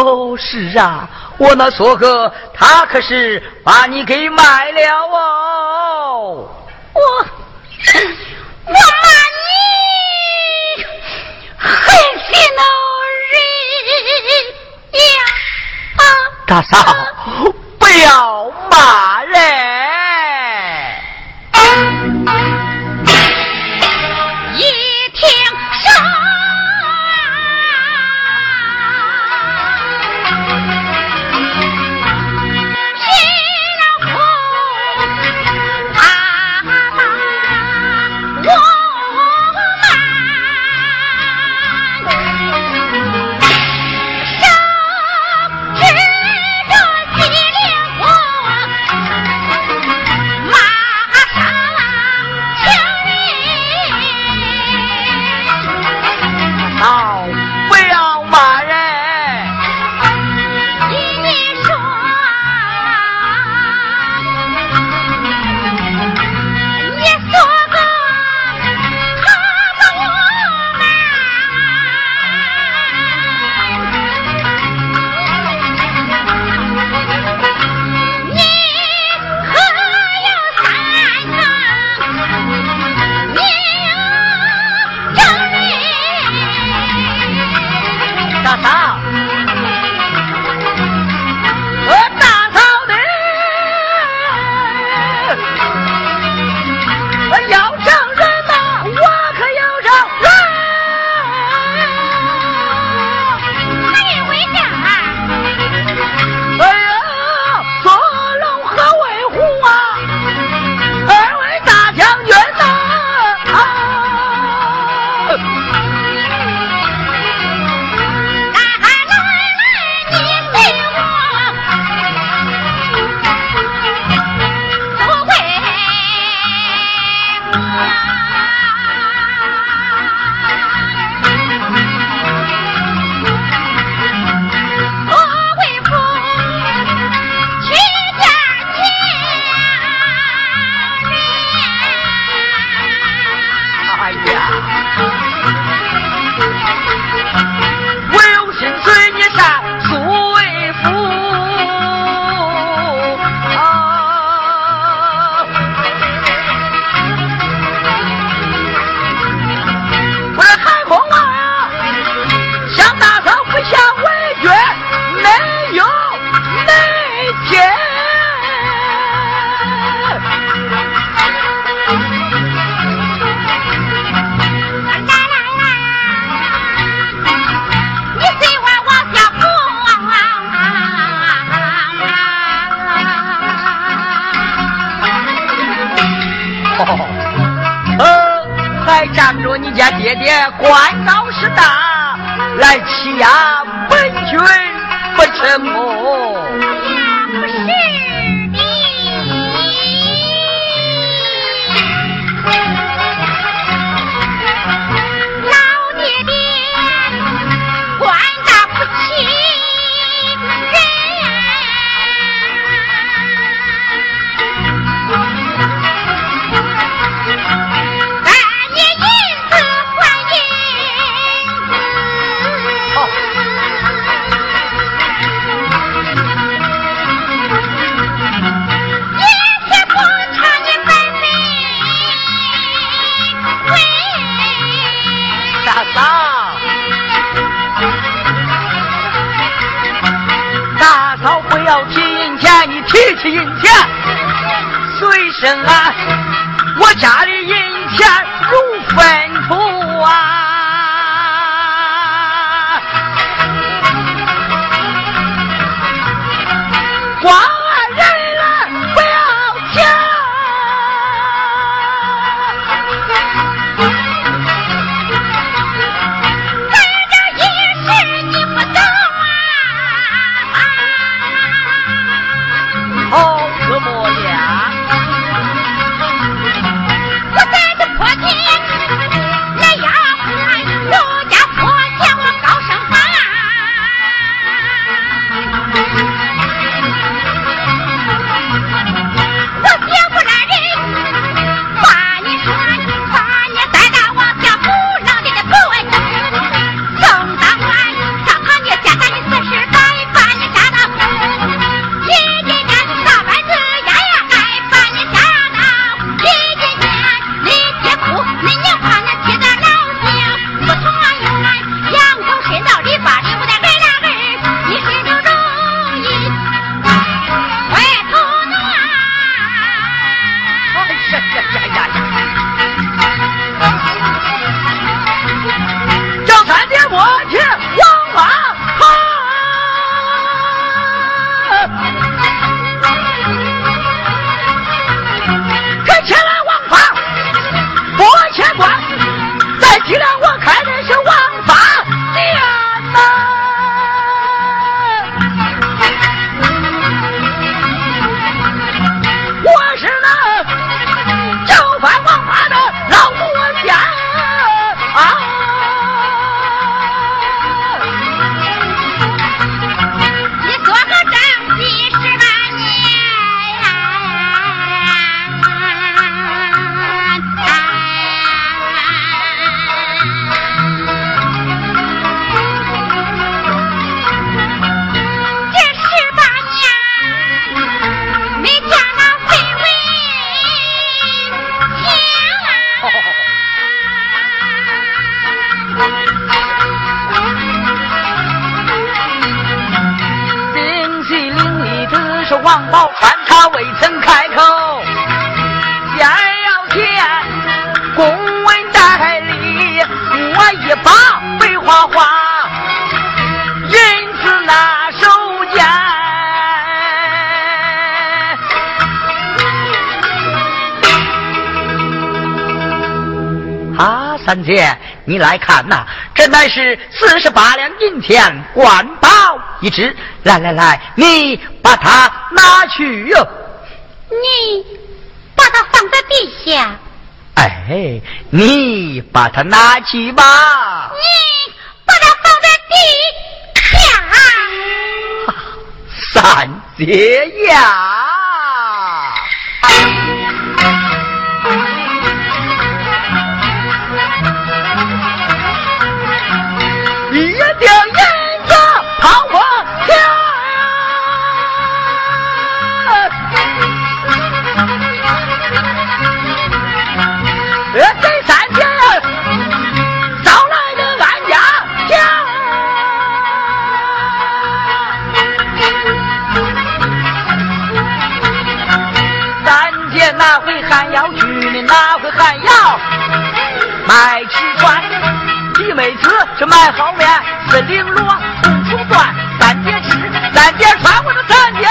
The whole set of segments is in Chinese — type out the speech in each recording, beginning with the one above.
哦，是啊，我那说哥他可是把你给卖了哦。我我骂你狠心的人呀！啊，大嫂，不要骂人。八两银钱，官宝一只。来来来，你把它拿去哟。你把它放在地下。哎，你把它拿去吧。你把它放在地下。三姐呀。卖吃穿，李妹子是卖好面，是绫罗红绸缎，三姐吃，三姐穿，我的三姐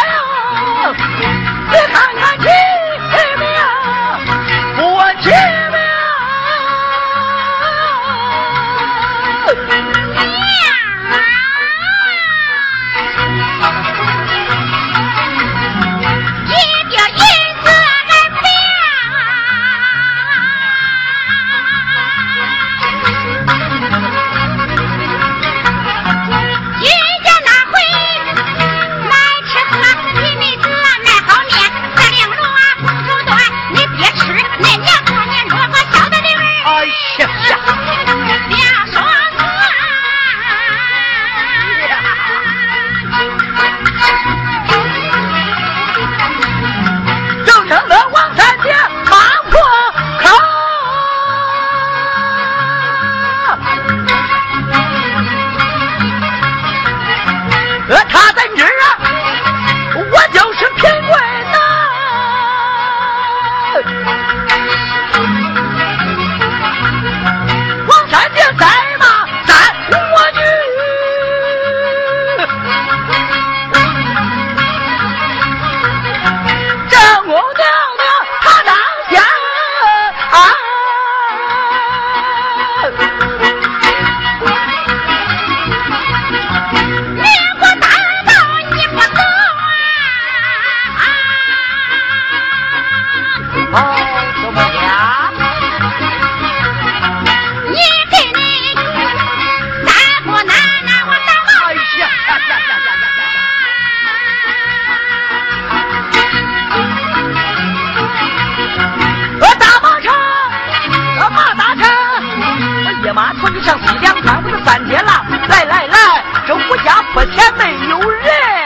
一两天子就三天了，来来来，这我家坡前没有人。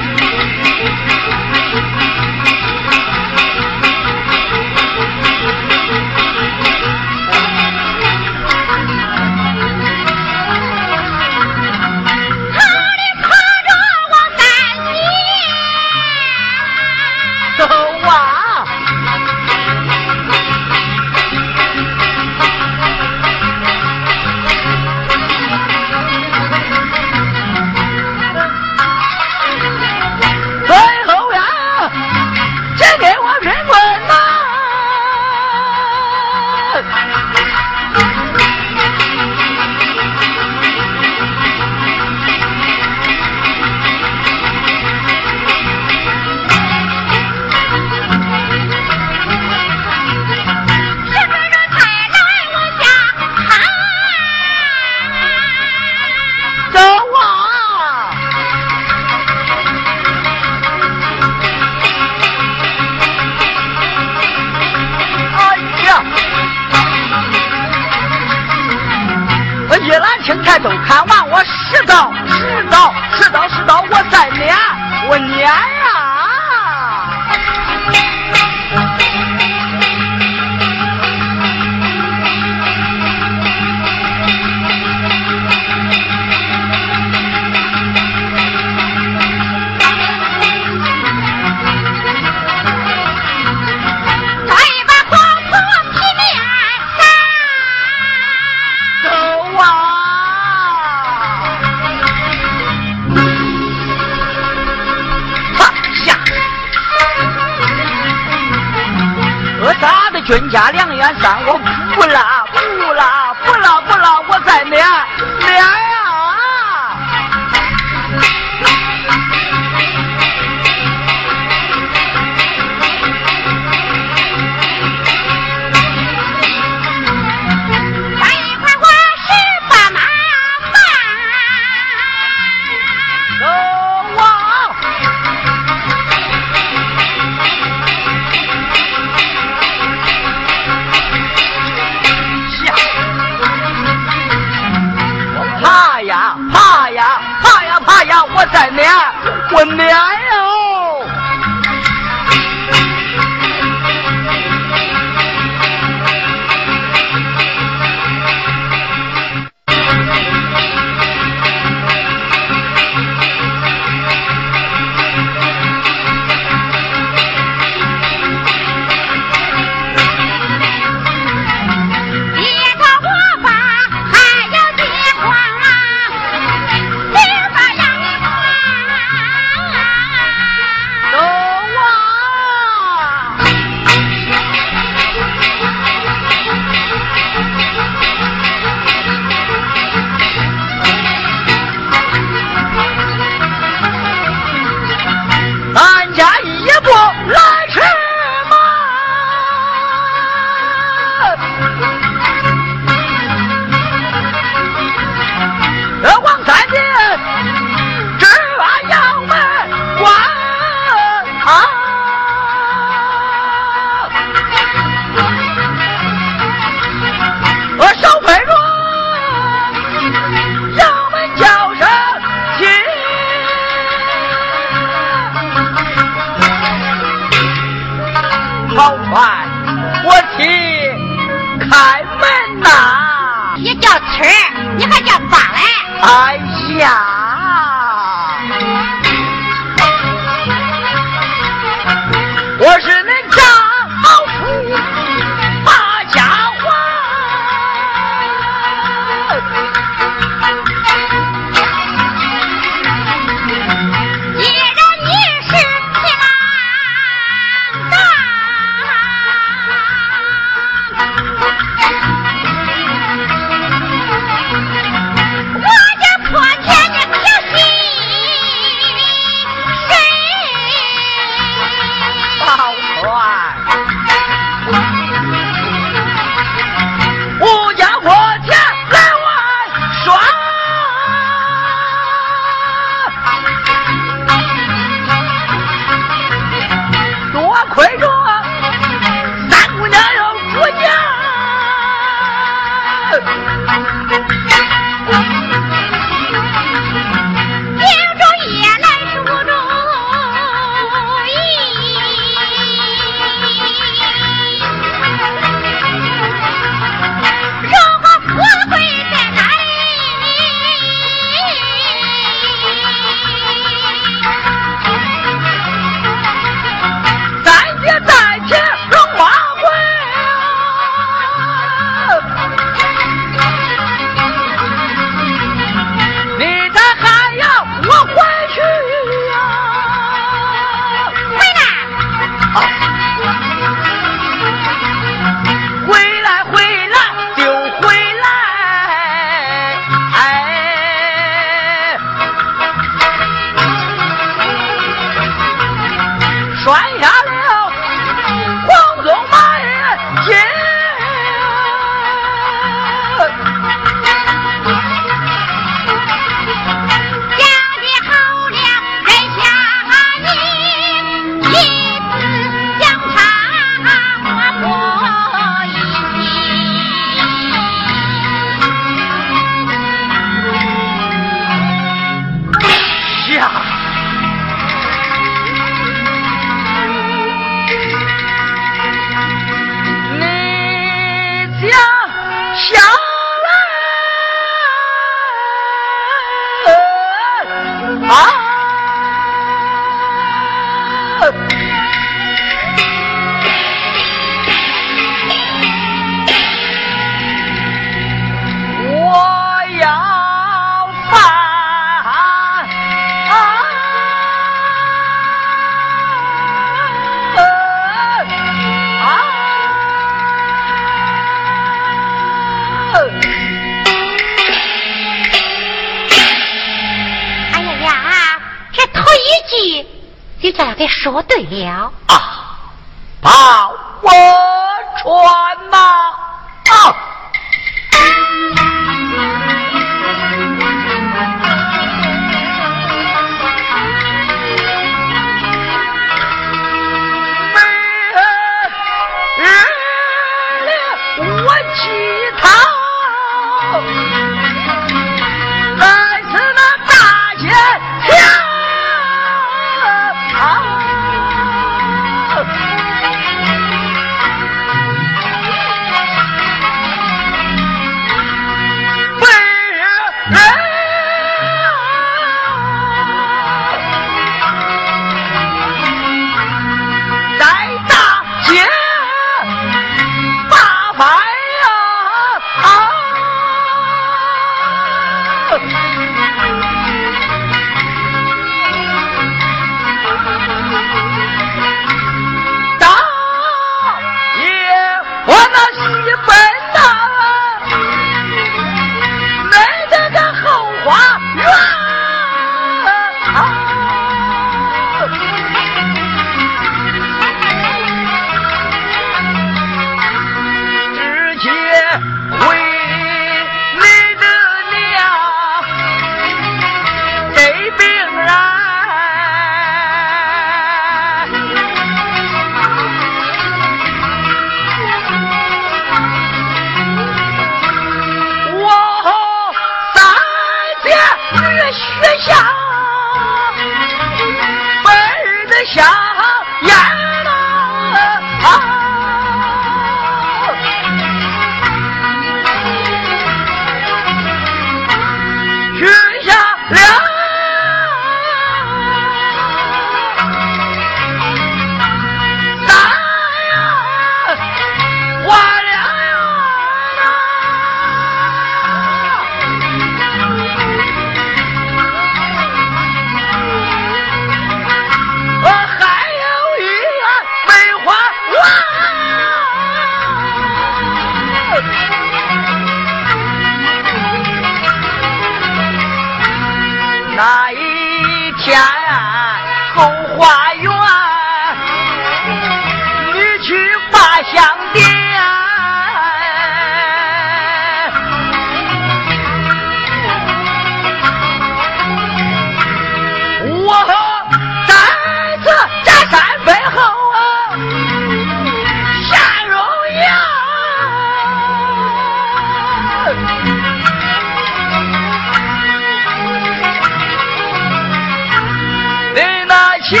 听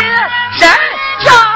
神枪。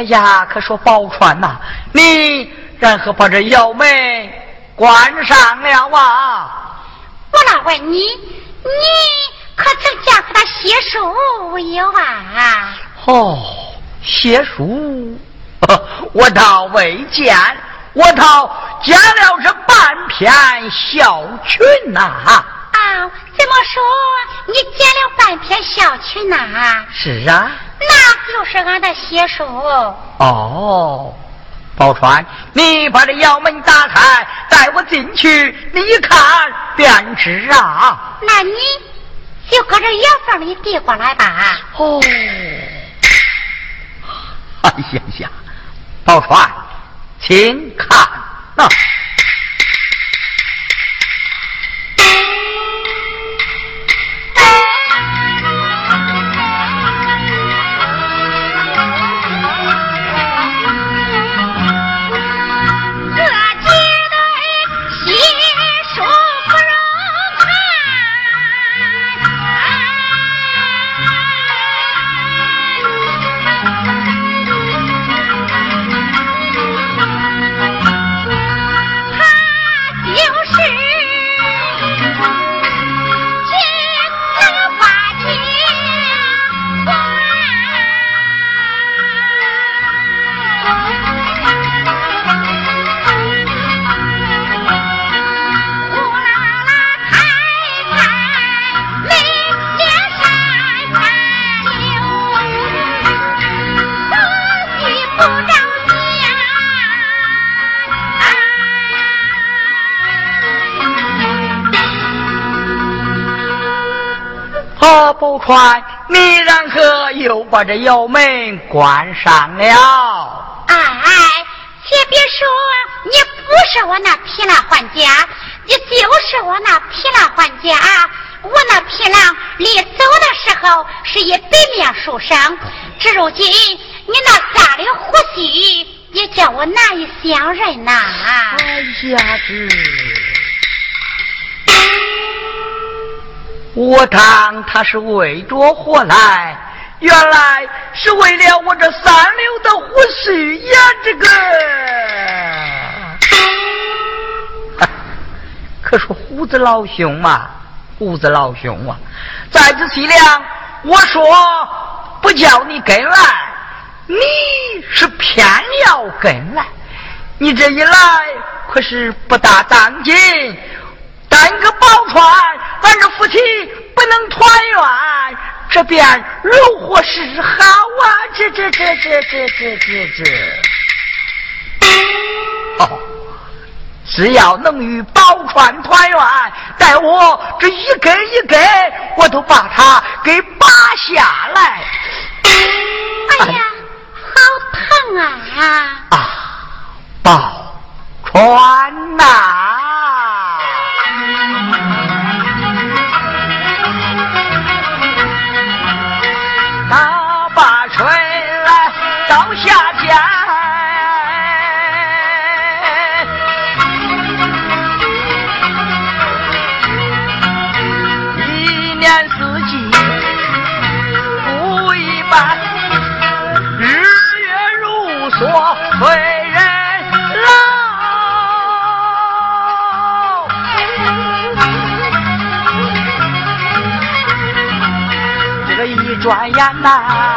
哎呀呀！可说宝钏呐，你然后把这窑门关上了啊？我老问你，你可曾见过他写书没有啊？哦，写书，我倒未见，我倒见了这半篇小群呐。啊，怎么说你见了半篇小群呐？是啊。那就是俺的写书哦，宝钏，你把这窑门打开，带我进去，你一看便知啊。那你就搁这窑缝里递过来吧。哦，哎呀呀，宝钏，请看呐。宝钏，你然何又把这窑门关上了？哎，且别说你不是我那皮郎还家，你就是我那皮郎还家。我那皮囊离走的时候是一百面书生，至如今你那三的呼吸也叫我难以相认呐。哎呀，这。我当他是为着何来？原来是为了我这三流的胡须呀！这个，可是胡子老兄嘛，胡子老兄啊，在这西凉，我说不叫你跟来，你是偏要跟来，你这一来可是不大当紧。单个宝钏，俺这夫妻不能团圆这便如何是好啊？这这这这这这这这，哦，只要能与宝钏团圆，待我这一根一根，我都把它给拔下来。哎呀，好疼啊！啊，宝钏呐！干吧！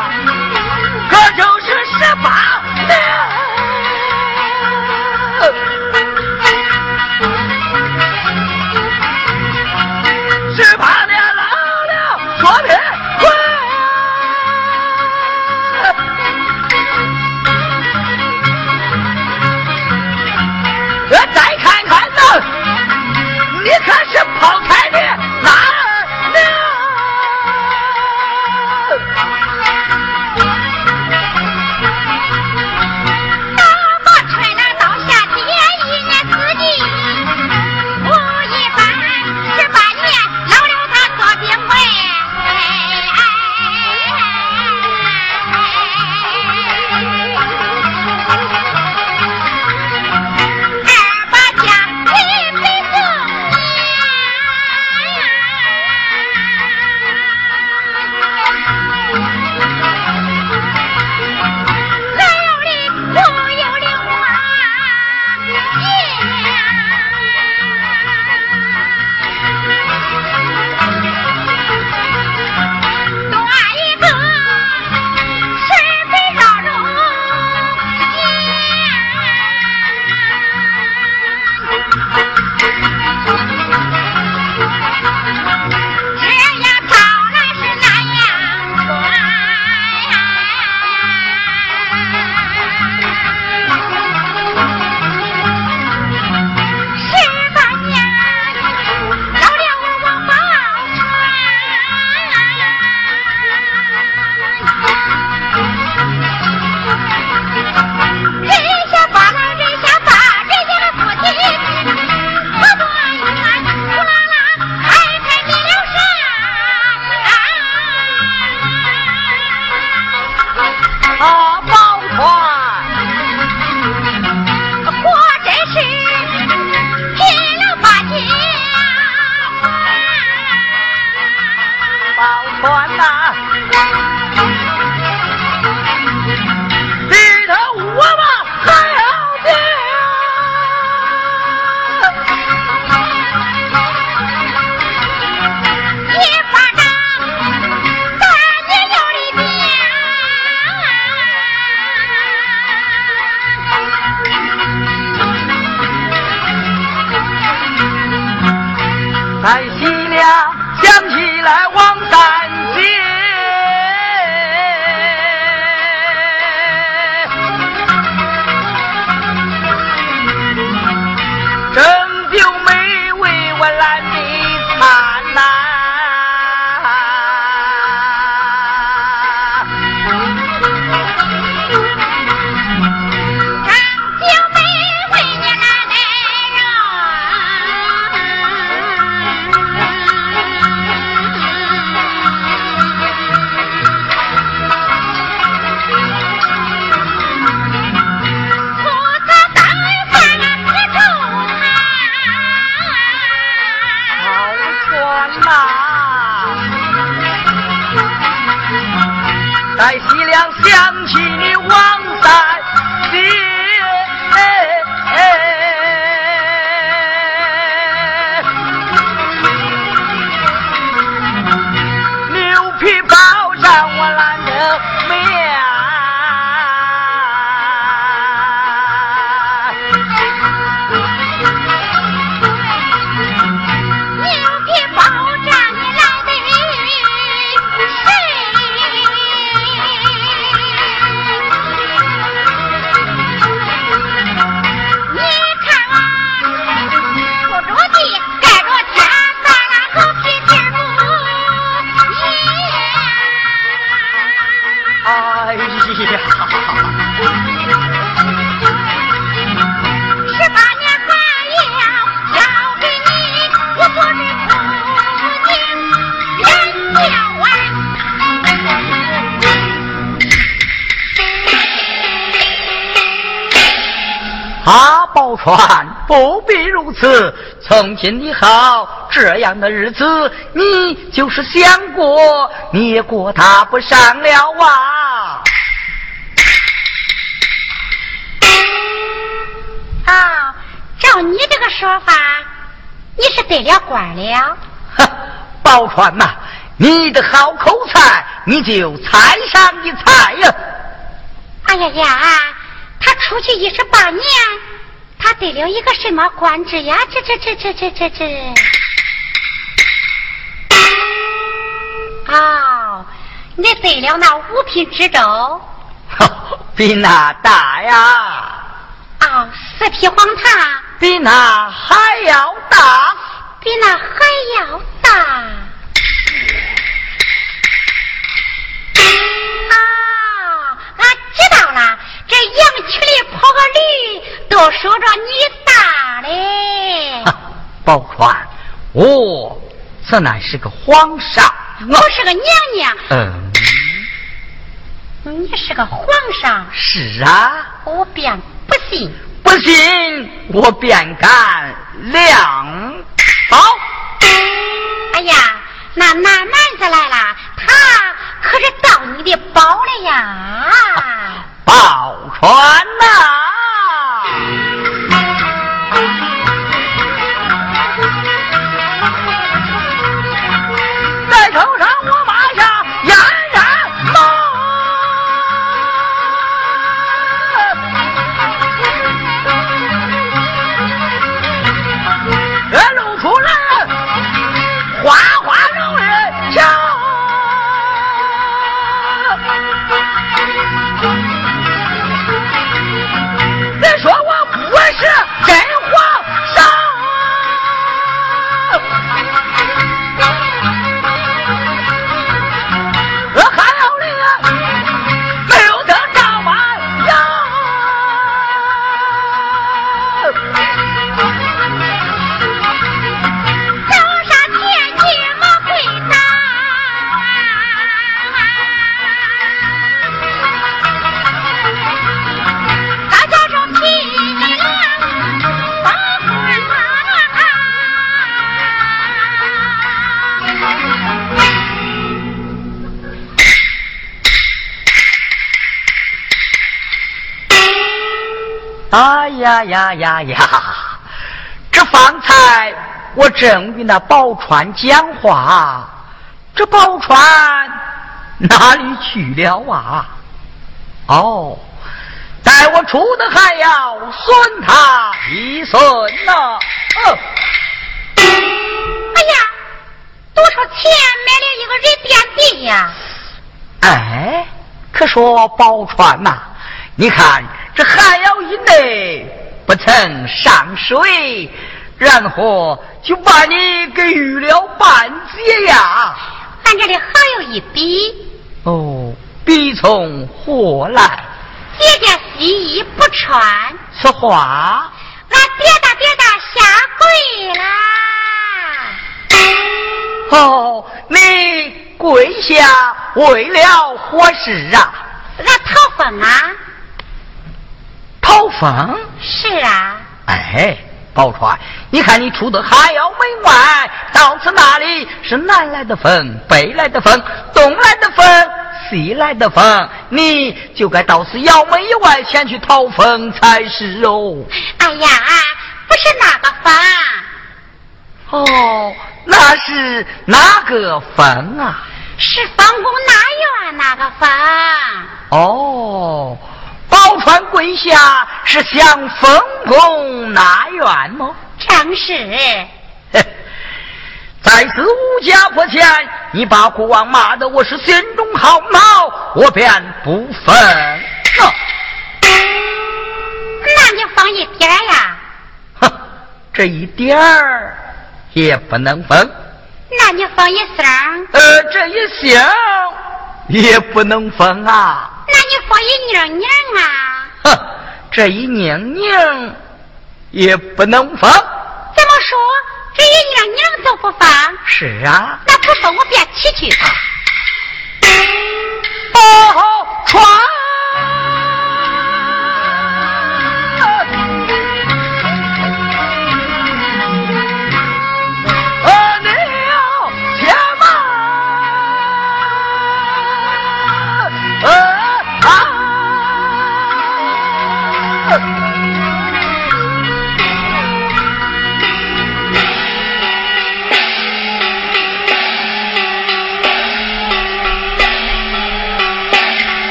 今以后，这样的日子，你就是想过，你也过他不上了啊！啊，照你这个说法，你是得了官了。哼，宝钏呐，你的好口才，你就猜上一猜呀！哎呀呀，他出去一十八年，他得了一个什么官职呀？这这这这这这这！哦，你得了那五品知州，比那大呀！哦，四匹黄塔，比那还要大，比那还要大。知道了，这羊群里跑个驴，都说着你大嘞。宝钏，我这乃是个皇上，我是个娘娘。嗯，你是个皇上。是啊，我便不信。不信，我便敢亮宝。哎呀，那那男子来了，他可是盗你的宝了呀！宝船呐！呀呀呀呀！这方才我正与那宝钏讲话，这宝钏哪里去了啊？哦，待我出的还要损他一损呢。哦，哎呀，多少钱买了一个人垫地呀？哎，可说宝钏呐，你看。这寒窑以内不曾上水，然后就把你给遇了半截呀？俺这里还有一笔。哦，笔从何来？姐姐洗衣不穿。此话。俺跌哒跌哒下跪啦。哦，你跪下为了何事啊？俺讨婚啊。讨风是啊，哎，宝钏，你看你出的还要门外，到此那里是南来的风，北来的风，东来的风，西来的风，你就该到此窑门以外前去讨风才是哦。哎呀，不是那个风，哦，那是哪个风啊？是方公南院那个风。哦。宝钏跪下是向封公纳怨吗？正是。在此无家破前，你把国王骂得我是心中好恼，我便不分。那你放一点呀？哼，这一点儿也不能分。那你放一声？呃，这一星也不能分啊。那你放一娘娘啊？哼，这一娘娘也不能放。怎么说？这一娘娘都不放？是啊。那不放我便起去。宝钏。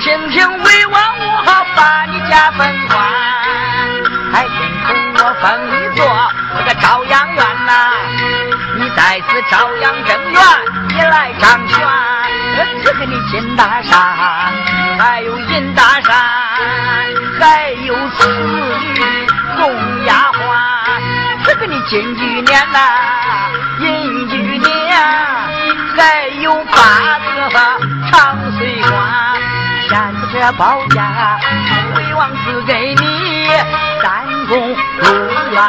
亲情为王，我把你家分官，还辛苦我封你做那个朝阳院呐、你在此朝阳正院，你来掌权，这给你金大山，还有银大山，还有四女红丫鬟，这给你金玉莲呐、银玉莲，还有八个长。包家，魏王赐给你三宫六院，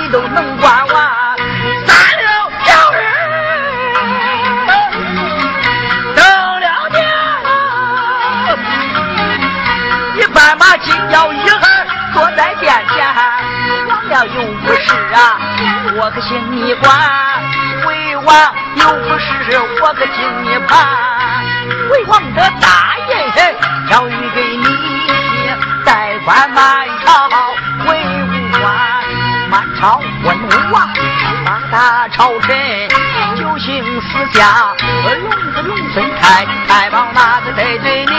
你都能管完。三六九日，等了年，你斑马金腰一孩坐在殿前，王了有不是啊？我可心你管，魏王有不是，我可听你盘。魏王的大印交予给你，代管满朝文武官，满朝文武啊，八大朝臣就姓四家，龙子龙孙太太保那个得罪你。